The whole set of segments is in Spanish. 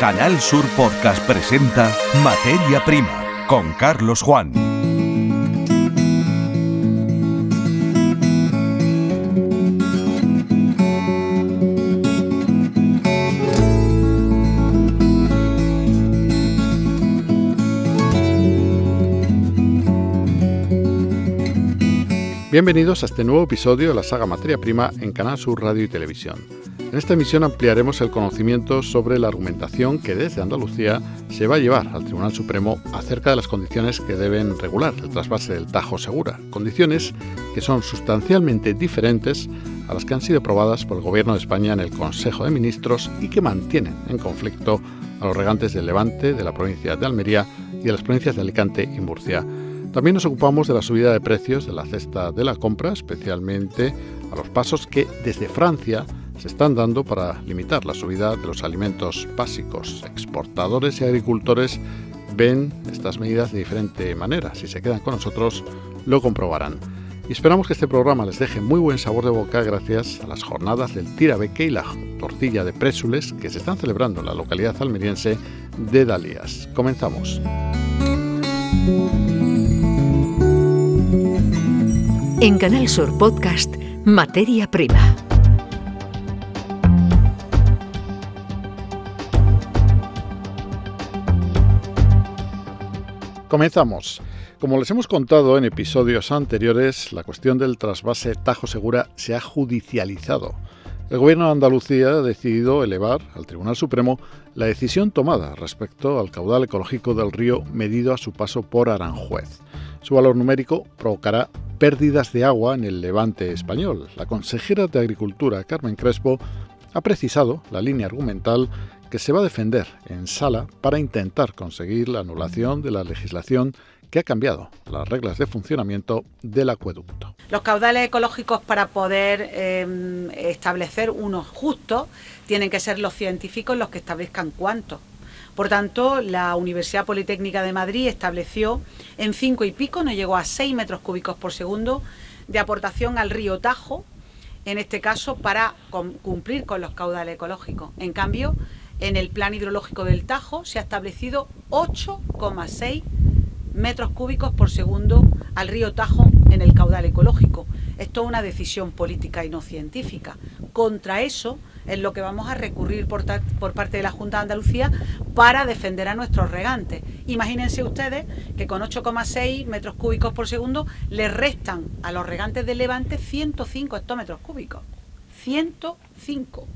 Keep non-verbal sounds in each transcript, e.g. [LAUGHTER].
Canal Sur Podcast presenta Materia Prima con Carlos Juan. Bienvenidos a este nuevo episodio de la saga Materia Prima en Canal Sur Radio y Televisión. En esta emisión ampliaremos el conocimiento sobre la argumentación que desde Andalucía se va a llevar al Tribunal Supremo acerca de las condiciones que deben regular el trasvase del Tajo Segura, condiciones que son sustancialmente diferentes a las que han sido aprobadas por el Gobierno de España en el Consejo de Ministros y que mantienen en conflicto a los regantes del Levante, de la provincia de Almería y de las provincias de Alicante y Murcia. También nos ocupamos de la subida de precios de la cesta de la compra, especialmente a los pasos que desde Francia se están dando para limitar la subida de los alimentos básicos. Exportadores y agricultores ven estas medidas de diferente manera. Si se quedan con nosotros, lo comprobarán. Y esperamos que este programa les deje muy buen sabor de boca gracias a las jornadas del tirabeque y la tortilla de présules que se están celebrando en la localidad almeriense de Dalías. Comenzamos. En Canal Sur Podcast, Materia Prima. Comenzamos. Como les hemos contado en episodios anteriores, la cuestión del trasvase Tajo Segura se ha judicializado. El gobierno de Andalucía ha decidido elevar al Tribunal Supremo la decisión tomada respecto al caudal ecológico del río medido a su paso por Aranjuez. Su valor numérico provocará pérdidas de agua en el levante español. La consejera de Agricultura, Carmen Crespo, ha precisado la línea argumental que se va a defender en sala para intentar conseguir la anulación de la legislación que ha cambiado las reglas de funcionamiento del acueducto. Los caudales ecológicos para poder eh, establecer unos justos tienen que ser los científicos los que establezcan cuántos. Por tanto, la Universidad Politécnica de Madrid estableció en cinco y pico, no llegó a 6 metros cúbicos por segundo, de aportación al río Tajo, en este caso para cumplir con los caudales ecológicos. En cambio, en el plan hidrológico del Tajo se ha establecido 8,6 metros cúbicos por segundo al río Tajo en el caudal ecológico. Esto es una decisión política y no científica. Contra eso es lo que vamos a recurrir por, parte de la Junta de Andalucía para defender a nuestros regantes. Imagínense ustedes que con 8,6 metros cúbicos por segundo le restan a los regantes del Levante 105 hectómetros cúbicos. 105.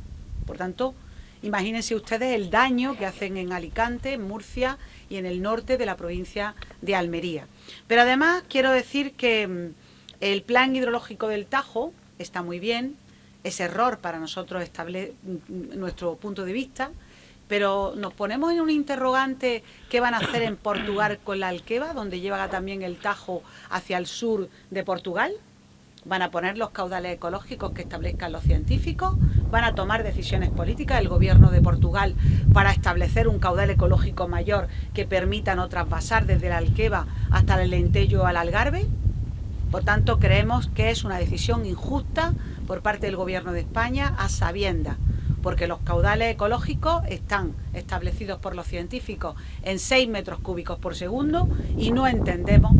Por tanto, Imagínense ustedes el daño que hacen en Alicante, en Murcia y en el norte de la provincia de Almería. Pero además quiero decir que mm, el plan hidrológico del Tajo está muy bien, es error para nosotros mm, nuestro punto de vista, pero nos ponemos en un interrogante qué van a hacer en Portugal con la Alqueva, donde lleva también el Tajo hacia el sur de Portugal van a poner los caudales ecológicos que establezcan los científicos, van a tomar decisiones políticas el gobierno de Portugal para establecer un caudal ecológico mayor que permita no trasvasar desde la Alqueva hasta el Lentello al Algarve. Por tanto, creemos que es una decisión injusta por parte del gobierno de España a sabienda, porque los caudales ecológicos están establecidos por los científicos en 6 metros cúbicos por segundo y no entendemos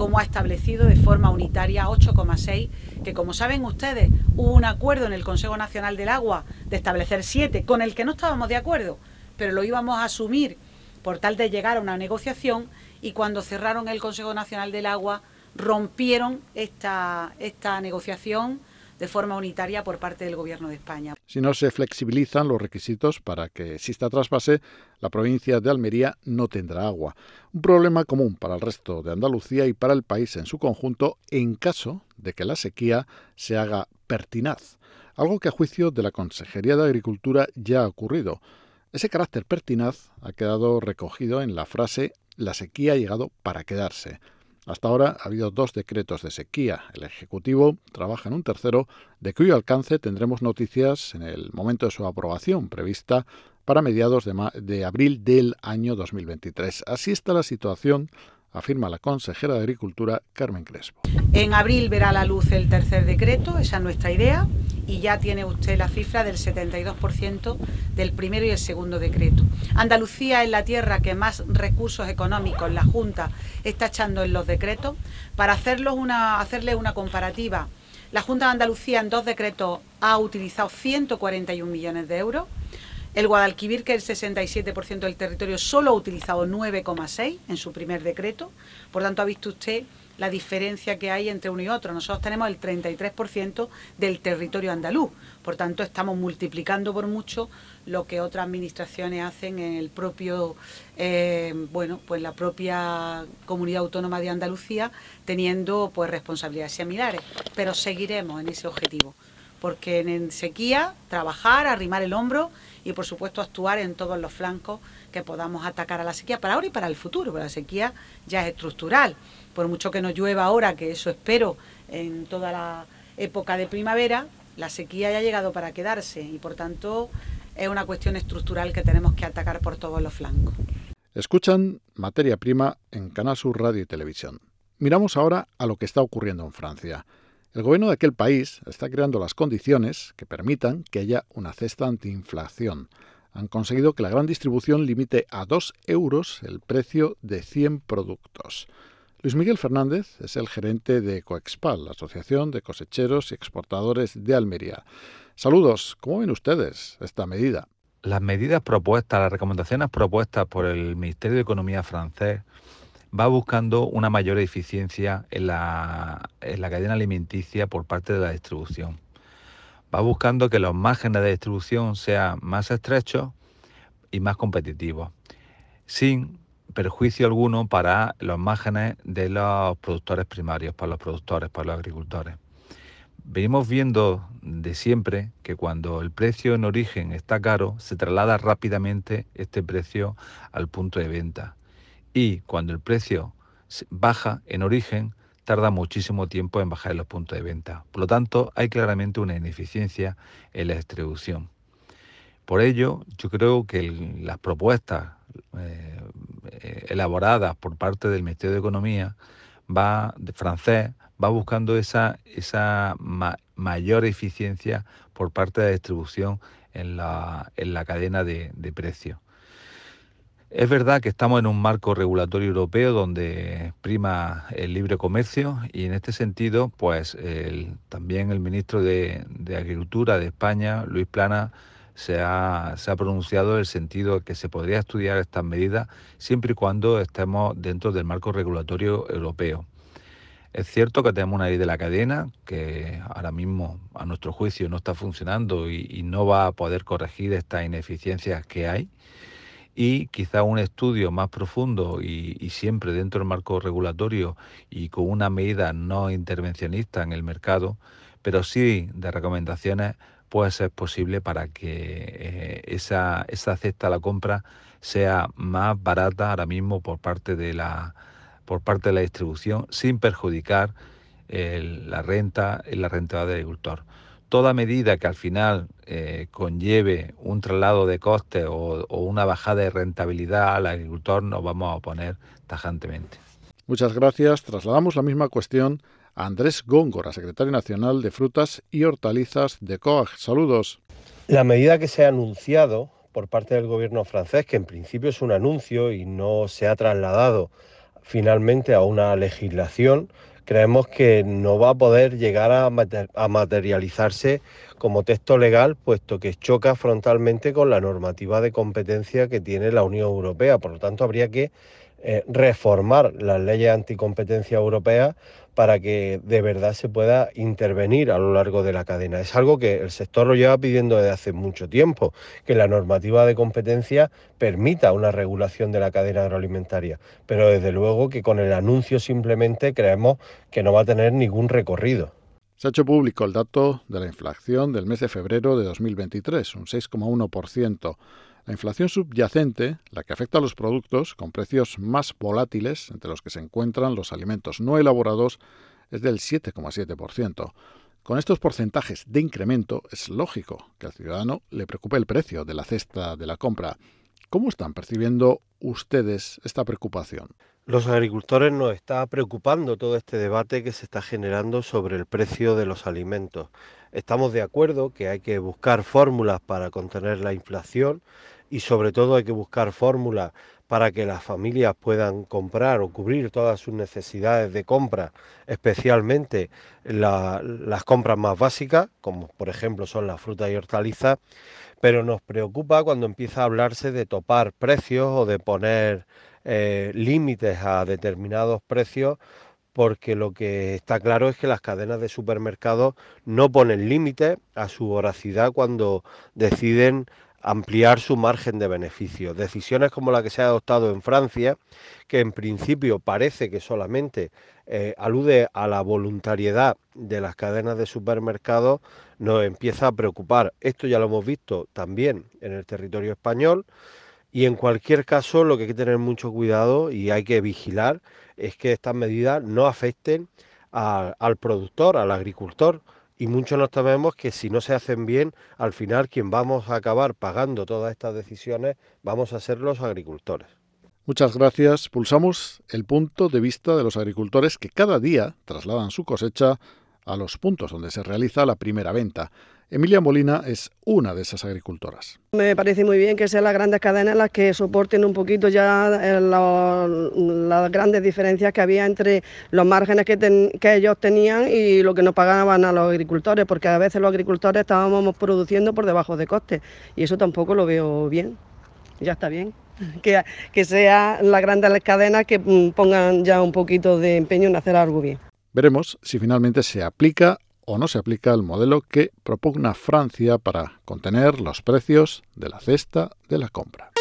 como ha establecido de forma unitaria 8,6, que como saben ustedes, hubo un acuerdo en el Consejo Nacional del Agua de establecer 7, con el que no estábamos de acuerdo, pero lo íbamos a asumir por tal de llegar a una negociación y cuando cerraron el Consejo Nacional del Agua rompieron esta, esta negociación de forma unitaria por parte del Gobierno de España. Si no se flexibilizan los requisitos para que exista trasvase, la provincia de Almería no tendrá agua. Un problema común para el resto de Andalucía y para el país en su conjunto en caso de que la sequía se haga pertinaz, algo que a juicio de la Consejería de Agricultura ya ha ocurrido. Ese carácter pertinaz ha quedado recogido en la frase la sequía ha llegado para quedarse. Hasta ahora ha habido dos decretos de sequía. El Ejecutivo trabaja en un tercero, de cuyo alcance tendremos noticias en el momento de su aprobación, prevista para mediados de, de abril del año 2023. Así está la situación afirma la consejera de Agricultura, Carmen Crespo. En abril verá la luz el tercer decreto, esa es nuestra idea, y ya tiene usted la cifra del 72% del primero y el segundo decreto. Andalucía es la tierra que más recursos económicos la Junta está echando en los decretos. Para hacerlos una, hacerle una comparativa, la Junta de Andalucía en dos decretos ha utilizado 141 millones de euros el Guadalquivir, que es el 67% del territorio, solo ha utilizado 9,6 en su primer decreto. Por tanto, ha visto usted la diferencia que hay entre uno y otro. Nosotros tenemos el 33% del territorio andaluz. Por tanto, estamos multiplicando por mucho lo que otras administraciones hacen en el propio, eh, bueno, pues la propia comunidad autónoma de Andalucía, teniendo pues responsabilidades similares. Pero seguiremos en ese objetivo porque en sequía trabajar, arrimar el hombro y por supuesto actuar en todos los flancos que podamos atacar a la sequía para ahora y para el futuro, porque la sequía ya es estructural. Por mucho que no llueva ahora, que eso espero en toda la época de primavera, la sequía ya ha llegado para quedarse y por tanto es una cuestión estructural que tenemos que atacar por todos los flancos. Escuchan Materia Prima en Canal Sur Radio y Televisión. Miramos ahora a lo que está ocurriendo en Francia. El gobierno de aquel país está creando las condiciones que permitan que haya una cesta antiinflación. Han conseguido que la gran distribución limite a 2 euros el precio de 100 productos. Luis Miguel Fernández es el gerente de Coexpal, la Asociación de Cosecheros y Exportadores de Almería. Saludos, ¿cómo ven ustedes esta medida? Las medidas propuestas, las recomendaciones propuestas por el Ministerio de Economía francés va buscando una mayor eficiencia en la, cadena alimenticia por parte de la distribución. Va buscando que los márgenes de distribución sean más estrechos y más competitivos, sin perjuicio alguno para los márgenes de los productores primarios, para los productores, para los agricultores. Venimos viendo de siempre que cuando el precio en origen está caro, se traslada rápidamente este precio al punto de venta y cuando el precio baja en origen, tarda muchísimo tiempo en bajar en los puntos de venta. Por lo tanto, hay claramente una ineficiencia en la distribución. Por ello, yo creo que las propuestas eh, elaboradas por parte del Ministerio de Economía va de francés va buscando esa, esa mayor eficiencia por parte de la distribución en la, en la cadena de, de precios. Es verdad que estamos en un marco regulatorio europeo donde prima el libre comercio y en este sentido, pues también el ministro de, Agricultura de España, Luis Plana, se ha, pronunciado en el sentido de que se podría estudiar estas medidas siempre y cuando estemos dentro del marco regulatorio europeo. Es cierto que tenemos una ley de la cadena que ahora mismo, a nuestro juicio, no está funcionando y no va a poder corregir estas ineficiencias que hay y quizá un estudio más profundo y, siempre dentro del marco regulatorio y con una medida no intervencionista en el mercado, pero sí de recomendaciones puede ser posible para que eh, esa, esa cesta a la compra sea más barata ahora mismo por parte de la, por parte de la distribución sin perjudicar la renta y la rentabilidad del agricultor toda medida que al final eh, conlleve un traslado de coste o, una bajada de rentabilidad al agricultor nos vamos a oponer tajantemente. Muchas gracias. Trasladamos la misma cuestión a Andrés Góngora, secretario nacional de Frutas y Hortalizas de COAG. Saludos. La medida que se ha anunciado por parte del gobierno francés, que en principio es un anuncio y no se ha trasladado finalmente a una legislación, creemos que no va a poder llegar a, materializarse como texto legal, puesto que choca frontalmente con la normativa de competencia que tiene la Unión Europea. Por lo tanto, habría que eh, reformar las leyes anticompetencia europeas para que de verdad se pueda intervenir a lo largo de la cadena. Es algo que el sector lo lleva pidiendo desde hace mucho tiempo, que la normativa de competencia permita una regulación de la cadena agroalimentaria, pero desde luego que con el anuncio simplemente creemos que no va a tener ningún recorrido. Se ha hecho público el dato de la inflación del mes de febrero de 2023, un 6,1%. La inflación subyacente, la que afecta a los productos con precios más volátiles, entre los que se encuentran los alimentos no elaborados, es del 7,7%. Con estos porcentajes de incremento es lógico que al ciudadano le preocupe el precio de la cesta de la compra. ¿Cómo están percibiendo ustedes esta preocupación? Los agricultores nos está preocupando todo este debate que se está generando sobre el precio de los alimentos. Estamos de acuerdo que hay que buscar fórmulas para contener la inflación y sobre todo hay que buscar fórmulas para que las familias puedan comprar o cubrir todas sus necesidades de compra, especialmente las compras más básicas, como por ejemplo son las frutas y hortalizas, pero nos preocupa cuando empieza a hablarse de topar precios o de poner eh, límites a determinados precios porque lo que está claro es que las cadenas de supermercados no ponen límites a su voracidad cuando deciden ampliar su margen de beneficio. Decisiones como la que se ha adoptado en Francia, que en principio parece que solamente eh, alude a la voluntariedad de las cadenas de supermercados, nos empieza a preocupar. Esto ya lo hemos visto también en el territorio español. Y en cualquier caso, lo que hay que tener mucho cuidado y hay que vigilar es que estas medidas no afecten al productor, al agricultor. Y muchos nos tememos que si no se hacen bien, al final quien vamos a acabar pagando todas estas decisiones vamos a ser los agricultores. Muchas gracias. Pulsamos el punto de vista de los agricultores que cada día trasladan su cosecha a los puntos donde se realiza la primera venta. Emilia Molina es una de esas agricultoras. Me parece muy bien que sean las grandes cadenas las que soporten un poquito ya eh, las grandes diferencias que había entre los márgenes que, que ellos tenían y lo que nos pagaban a los agricultores, porque a veces los agricultores estábamos produciendo por debajo de costes y eso tampoco lo veo bien. Ya está bien. [LAUGHS] Que, que sean las grandes cadenas que mm, pongan ya un poquito de empeño en hacer algo bien. Veremos si finalmente se aplica o no se aplica el modelo que propugna Francia para contener los precios de la cesta de la compra.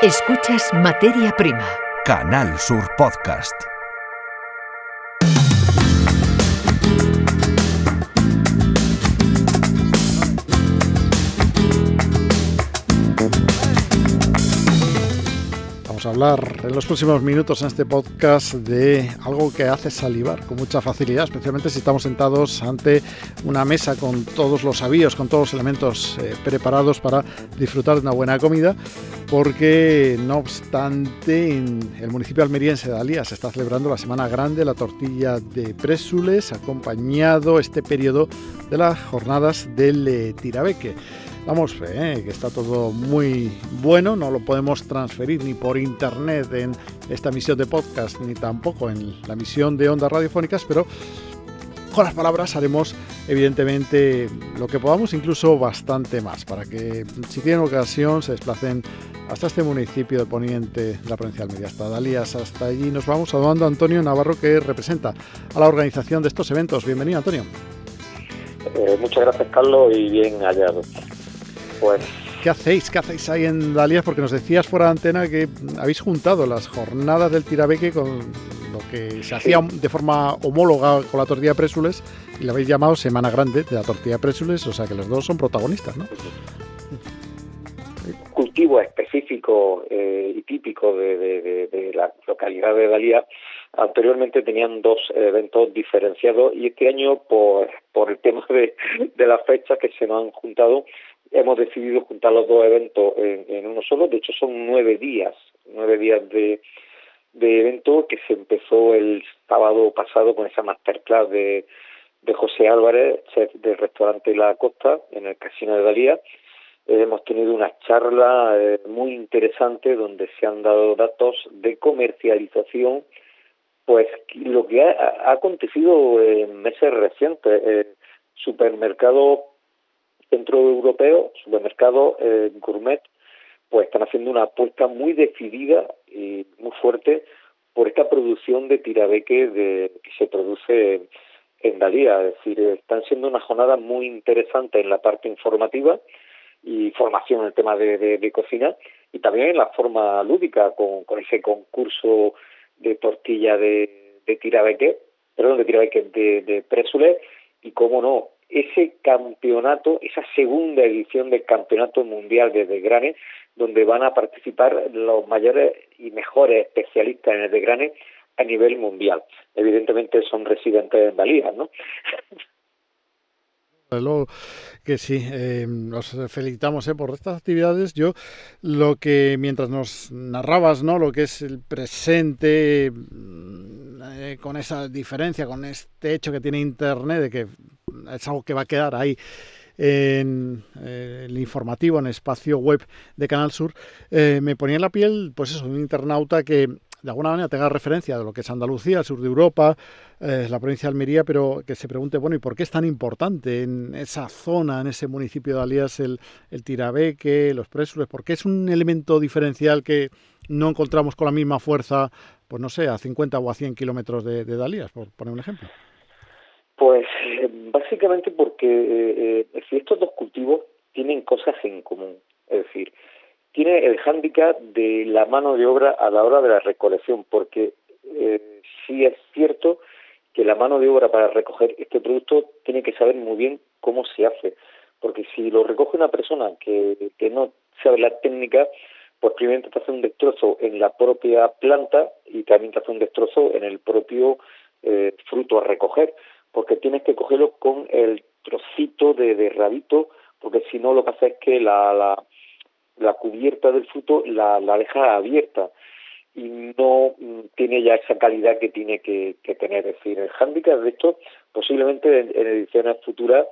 Escuchas Materia Prima. Canal Sur Podcast. Hablar en los próximos minutos en este podcast de algo que hace salivar con mucha facilidad, especialmente si estamos sentados ante una mesa con todos los avíos, con todos los elementos eh, preparados para disfrutar de una buena comida, porque no obstante en el municipio almeriense de Alía se está celebrando la Semana Grande, la tortilla de présules, acompañado este periodo de las jornadas del eh, Tirabeque. Damos fe, ¿eh? que está todo muy bueno, no lo podemos transferir ni por internet en esta emisión de podcast, ni tampoco en la emisión de ondas radiofónicas, pero con las palabras haremos evidentemente lo que podamos, incluso bastante más, para que si tienen ocasión se desplacen hasta este municipio de Poniente la provincia de Almería, hasta Dalías, hasta allí. Nos vamos saludando a Antonio Navarro, que representa a la organización de estos eventos. Bienvenido, Antonio. Eh, muchas gracias, Carlos, y bien hallado. Pues, ¿Qué hacéis? ¿Qué hacéis ahí en Dalías? Porque nos decías fuera de antena que habéis juntado las jornadas del tirabeque con lo que se hacía de forma homóloga con la tortilla de présules y la habéis llamado Semana Grande de la tortilla de présules, o sea que los dos son protagonistas, ¿no? Cultivo específico eh, y típico de, la localidad de Dalías anteriormente tenían dos eventos diferenciados y este año por, por el tema de, de las fechas que se nos han juntado hemos decidido juntar los dos eventos en, uno solo. De hecho, son nueve días, nueve días de, de evento que se empezó el sábado pasado con esa masterclass de, de José Álvarez, chef del restaurante La Costa, en el Casino de Dalía. Eh, hemos tenido una charla eh, muy interesante donde se han dado datos de comercialización, pues lo que ha, acontecido en meses recientes. Eh, supermercados centro europeo, supermercados eh, gourmet, pues están haciendo una apuesta muy decidida y muy fuerte por esta producción de tirabeque de, que se produce en Dalía. Es decir, están siendo una jornada muy interesante en la parte informativa y formación en el tema de, cocina y también en la forma lúdica con, con ese concurso de tortilla de, de tirabeque, perdón, de tirabeque de, de présule y, cómo no, ese campeonato, esa segunda edición del Campeonato Mundial de Desgrane, donde van a participar los mayores y mejores especialistas en el a nivel mundial. Evidentemente son residentes en Dalías, ¿no? Luego que sí, eh, nos felicitamos por estas actividades. Yo lo que mientras nos narrabas, ¿no? Lo que es el presente mm, eh, con esa diferencia, con este hecho que tiene Internet de que es algo que va a quedar ahí en eh, el informativo, en el espacio web de Canal Sur, eh, me ponía en la piel, pues eso, un internauta que de alguna manera tenga referencia de lo que es Andalucía, el sur de Europa, eh, la provincia de Almería, pero que se pregunte, bueno, ¿y por qué es tan importante en esa zona, en ese municipio de Alías, el, el tirabeque, los présules? ¿Por qué es un elemento diferencial que no encontramos con la misma fuerza, pues no sé, a 50 o a 100 kilómetros de, de Dalías, por poner un ejemplo? Pues básicamente porque eh, eh, estos dos cultivos tienen cosas en común. Es decir, tiene el hándicap de la mano de obra a la hora de la recolección, porque eh, sí es cierto que la mano de obra para recoger este producto tiene que saber muy bien cómo se hace, porque si lo recoge una persona que, no sabe la técnica, pues primero te hace un destrozo en la propia planta y también te hace un destrozo en el propio eh, fruto a recoger porque tienes que cogerlo con el trocito de, de rabito, porque si no lo que hace es que la, la, la cubierta del fruto la, la deja abierta y no mm, tiene ya esa calidad que tiene que, que tener. Es decir, el hándicap de esto, posiblemente en, ediciones futuras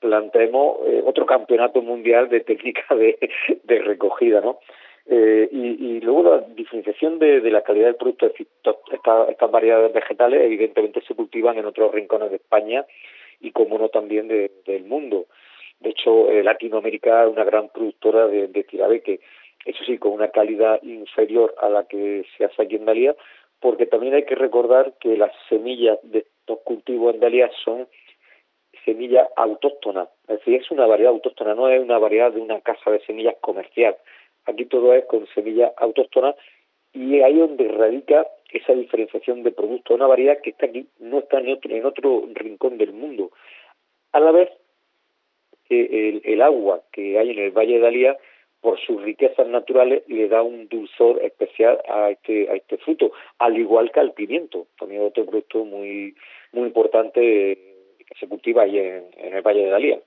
planteemos eh, otro campeonato mundial de técnica de, de recogida, ¿no? Eh, y, y, luego la diferenciación de, de, la calidad del producto, es decir, esta, estas variedades vegetales evidentemente se cultivan en otros rincones de España y como no también de, del mundo. De hecho, eh, Latinoamérica es una gran productora de, de tirabeque, eso sí, con una calidad inferior a la que se hace aquí en Dalía, porque también hay que recordar que las semillas de estos cultivos en Dalía son semillas autóctonas, es decir, es una variedad autóctona, no es una variedad de una casa de semillas comercial. Aquí todo es con semillas autóctonas y ahí donde radica esa diferenciación de producto, una variedad que está aquí, no está en otro, en otro rincón del mundo. A la vez que el, el, agua que hay en el Valle de Dalía, por sus riquezas naturales, le da un dulzor especial a este, a este fruto, al igual que al pimiento, también otro producto muy, muy importante que se cultiva ahí en, en el Valle de Dalía.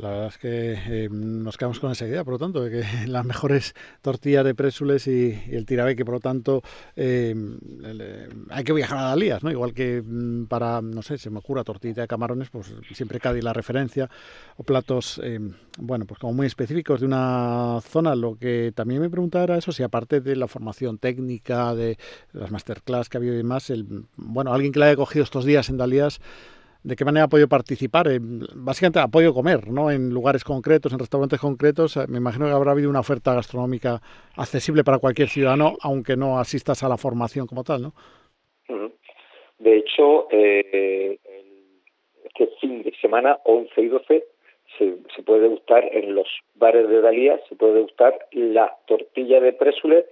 La verdad es que eh, nos quedamos con esa idea, por lo tanto, de que [LAUGHS] las mejores tortillas de présules y, y el tirabeque, por lo tanto, eh, hay que viajar a Dalías, ¿no? Igual que mm, para, no sé, se me ocurre tortilla de camarones, pues siempre Cádiz la referencia, o platos, eh, bueno, pues como muy específicos de una zona. Lo que también me preguntaba era eso, si aparte de la formación técnica, de las masterclass que ha habido y demás, el, bueno, alguien que la haya cogido estos días en Dalías, de qué manera ha podido participar. Eh, básicamente ha podido comer, ¿no? En lugares concretos, en restaurantes concretos. Me imagino que habrá habido una oferta gastronómica accesible para cualquier ciudadano, aunque no asistas a la formación como tal, ¿no? De hecho, eh, este fin de semana, 11 y 12, se, se puede degustar en los bares de Dalía, se puede degustar la tortilla de présule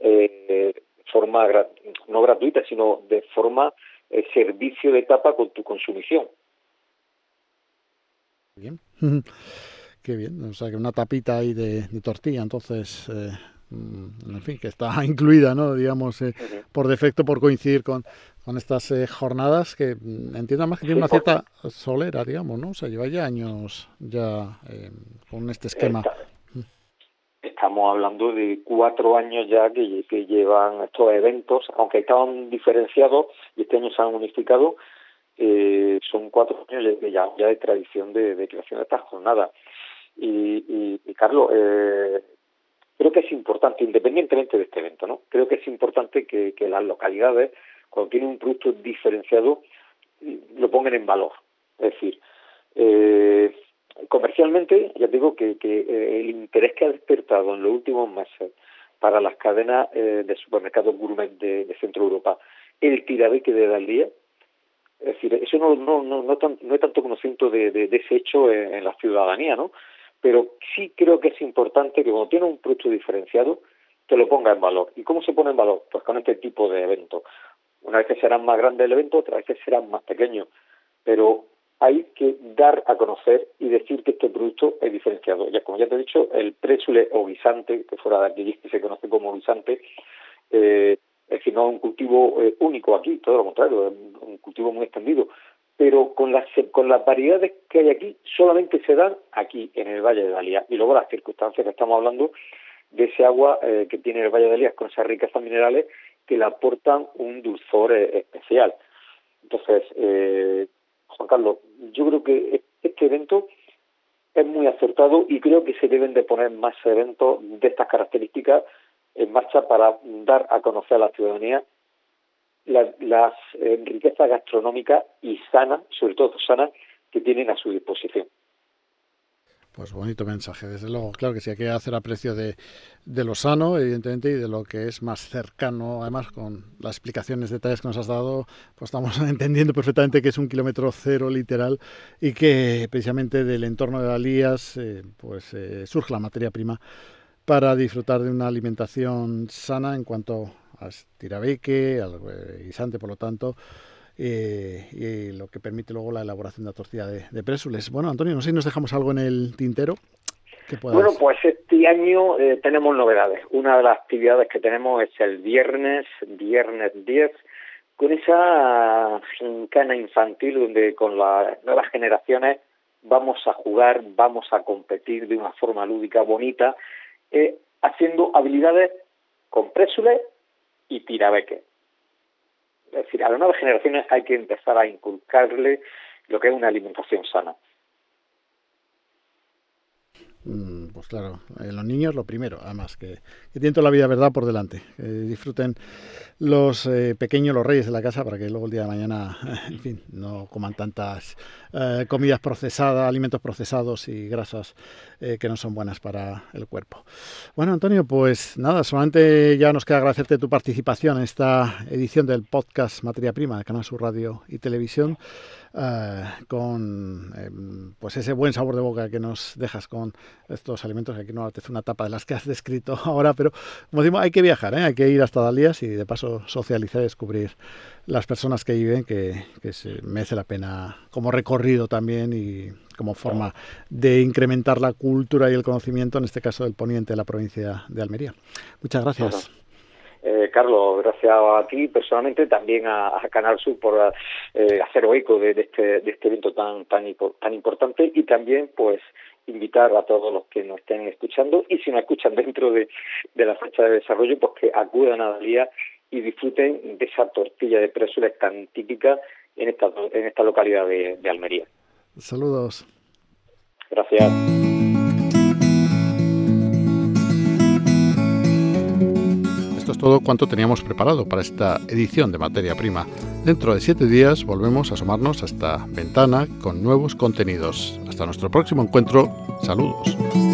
eh, forma no gratuita, sino de forma el servicio de tapa con tu consumición. Bien, [LAUGHS] qué bien, o sea que una tapita ahí de, de tortilla, entonces, eh, en fin, que está [LAUGHS] incluida, ¿no? Digamos, eh, uh -huh. por defecto, por coincidir con, con estas eh, jornadas que mm, entiendo más que tiene una cierta solera, digamos, ¿no? O sea, lleva ya años ya eh, con este esquema. Está, estamos hablando de cuatro años ya que, que, llevan estos eventos, aunque estaban diferenciados y este año se han unificado, eh, son cuatro años ya, ya de tradición de, creación de estas jornadas. Y, y, Carlos, eh, creo que es importante, independientemente de este evento, ¿no? Creo que es importante que, que las localidades, cuando tienen un producto diferenciado, lo pongan en valor. Es decir, eh, comercialmente, ya digo que, que eh, el interés que ha despertado en los últimos meses para las cadenas eh, de supermercados gourmet de, de, Centro Europa, el tirabeque de Dalía, es decir, eso no, no, no, no, tan, no hay tanto conocimiento de, de, ese hecho en, la ciudadanía, ¿no? Pero sí creo que es importante que cuando tiene un producto diferenciado, te lo ponga en valor. ¿Y cómo se pone en valor? Pues con este tipo de eventos. Una vez que serán más grandes el evento, otra vez que serán más pequeños. Pero hay que dar a conocer y decir que este producto es diferenciado. Ya como ya te he dicho, el présule o guisante, que fuera de aquí se conoce como guisante, eh, es decir, no es un cultivo eh, único aquí, todo lo contrario, es un cultivo muy extendido, pero con las, con las variedades que hay aquí, solamente se dan aquí, en el Valle de Dalía. Y luego las circunstancias que estamos hablando de ese agua eh, que tiene el Valle de Dalía con esas riquezas minerales que le aportan un dulzor eh, especial. Entonces, eh, Juan Carlos, yo creo que este evento es muy acertado y creo que se deben de poner más eventos de estas características en marcha para dar a conocer a la ciudadanía las, eh, riquezas gastronómicas y sanas, sobre todo sanas, que tienen a su disposición. Pues bonito mensaje, desde luego. Claro que sí, hay que hacer aprecio de, de lo sano, evidentemente, y de lo que es más cercano. Además, con las explicaciones, detalles que nos has dado, pues estamos [LAUGHS] entendiendo perfectamente que es un kilómetro cero literal y que precisamente del entorno de Dalías eh, pues eh, surge la materia prima para disfrutar de una alimentación sana en cuanto a tirabeque, al guisante, por lo tanto, eh, y lo que permite luego la elaboración de la tortilla de, de présules. Bueno, Antonio, no sé si nos dejamos algo en el tintero. Bueno, pues este año eh, tenemos novedades. Una de las actividades que tenemos es el viernes, viernes 10, con esa gincana infantil donde con las nuevas generaciones vamos a jugar, vamos a competir de una forma lúdica, bonita, eh, haciendo habilidades con présules y tirabeque. Es decir, a las nuevas generaciones hay que empezar a inculcarle lo que es una alimentación sana. Mm, pues claro, eh, los niños lo primero, además, que, que tienen toda la vida verdad por delante, que disfruten los eh, pequeños, los reyes de la casa, para que luego el día de mañana, [LAUGHS] en fin, no coman tantas eh, comidas procesadas, alimentos procesados y grasas que no son buenas para el cuerpo. Bueno, Antonio, pues nada, solamente ya nos queda agradecerte tu participación en esta edición del podcast Materia Prima de Canal Sur Radio y Televisión. Eh, con em, pues ese buen sabor de boca que nos dejas con estos alimentos, que aquí no te hace una tapa de las que has descrito [LAUGHS] ahora, pero como decimos, hay que viajar, ¿eh? hay que ir hasta Dalías y de paso socializar y descubrir las personas que viven, que, se merece la pena como recorrido también y como forma de incrementar la cultura y el conocimiento, en este caso del poniente de la provincia de Almería. Muchas gracias. Eh, Carlos, gracias a ti personalmente, también a, Canal Sur por eh, hacer eco de, este, de este evento tan, tan, tan importante y también pues invitar a todos los que nos estén escuchando y si nos escuchan dentro de, la fecha de desarrollo, pues que acudan a Dalía y disfruten de esa tortilla de présules tan típica en esta, en esta localidad de Almería. Saludos. Gracias. todo cuanto teníamos preparado para esta edición de Materia Prima. Dentro de siete días volvemos a asomarnos a esta ventana con nuevos contenidos. Hasta nuestro próximo encuentro. Saludos.